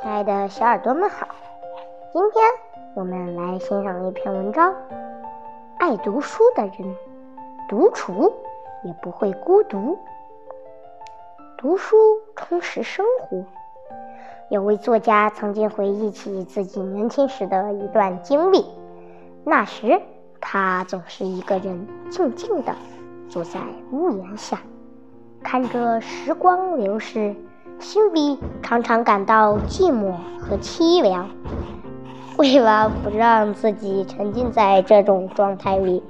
亲爱的小耳朵们好，今天我们来欣赏一篇文章。爱读书的人，独处也不会孤独。读书充实生活。有位作家曾经回忆起自己年轻时的一段经历，那时他总是一个人静静地坐在屋檐下，看着时光流逝。心里常常感到寂寞和凄凉。为了不让自己沉浸在这种状态里，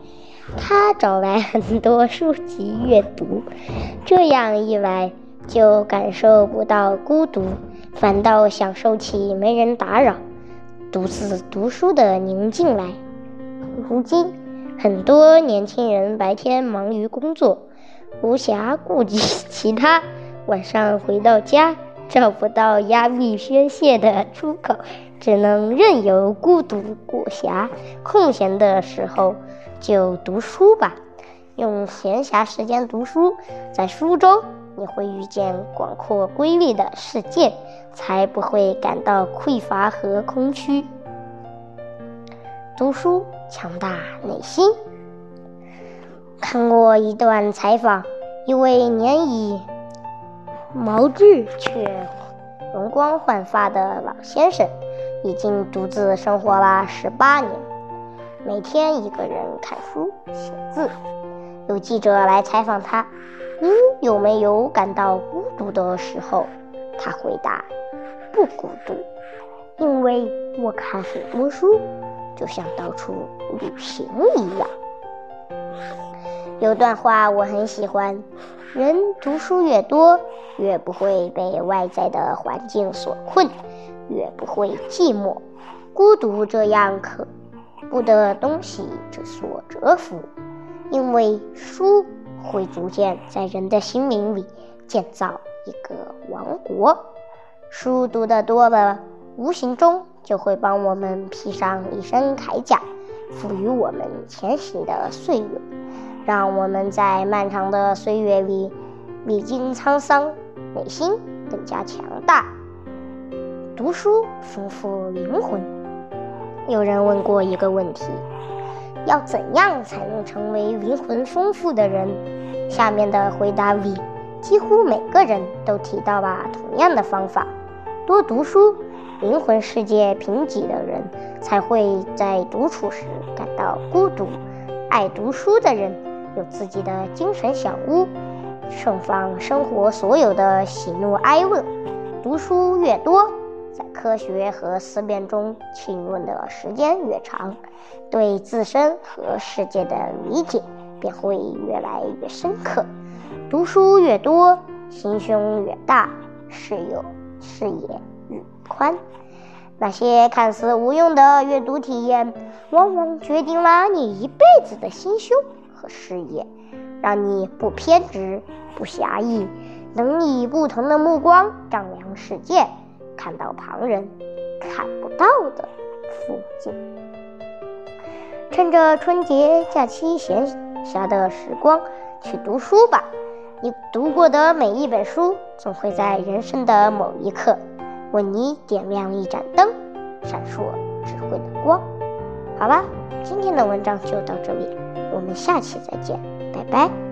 他找来很多书籍阅读。这样一来，就感受不到孤独，反倒享受起没人打扰、独自读书的宁静来。如今，很多年轻人白天忙于工作，无暇顾及 其他。晚上回到家，找不到压力宣泄的出口，只能任由孤独裹挟。空闲的时候就读书吧，用闲暇时间读书，在书中你会遇见广阔瑰丽的世界，才不会感到匮乏和空虚。读书强大内心。看过一段采访，一位年已。毛质却容光焕发的老先生，已经独自生活了十八年，每天一个人看书写字。有记者来采访他：“你有没有感到孤独的时候？”他回答：“不孤独，因为我看很多书，就像到处旅行一样。”有段话我很喜欢。人读书越多，越不会被外在的环境所困，越不会寂寞、孤独这样可怖的东西所折服。因为书会逐渐在人的心灵里建造一个王国。书读得多了，无形中就会帮我们披上一身铠甲，赋予我们前行的岁月。让我们在漫长的岁月里历经沧桑，内心更加强大。读书丰富灵魂。有人问过一个问题：要怎样才能成为灵魂丰富的人？下面的回答里，几乎每个人都提到了同样的方法：多读书。灵魂世界贫瘠的人才会在独处时感到孤独。爱读书的人。有自己的精神小屋，盛放生活所有的喜怒哀乐。读书越多，在科学和思辨中浸润的时间越长，对自身和世界的理解便会越来越深刻。读书越多，心胸越大，视有视野越宽。那些看似无用的阅读体验，往往决定了你一辈子的心胸。和视野，让你不偏执、不狭义，能以不同的目光丈量世界，看到旁人看不到的风景。趁着春节假期闲暇的时光，去读书吧。你读过的每一本书，总会在人生的某一刻，为你点亮一盏灯，闪烁智慧的光。好吧，今天的文章就到这里。我们下期再见，拜拜。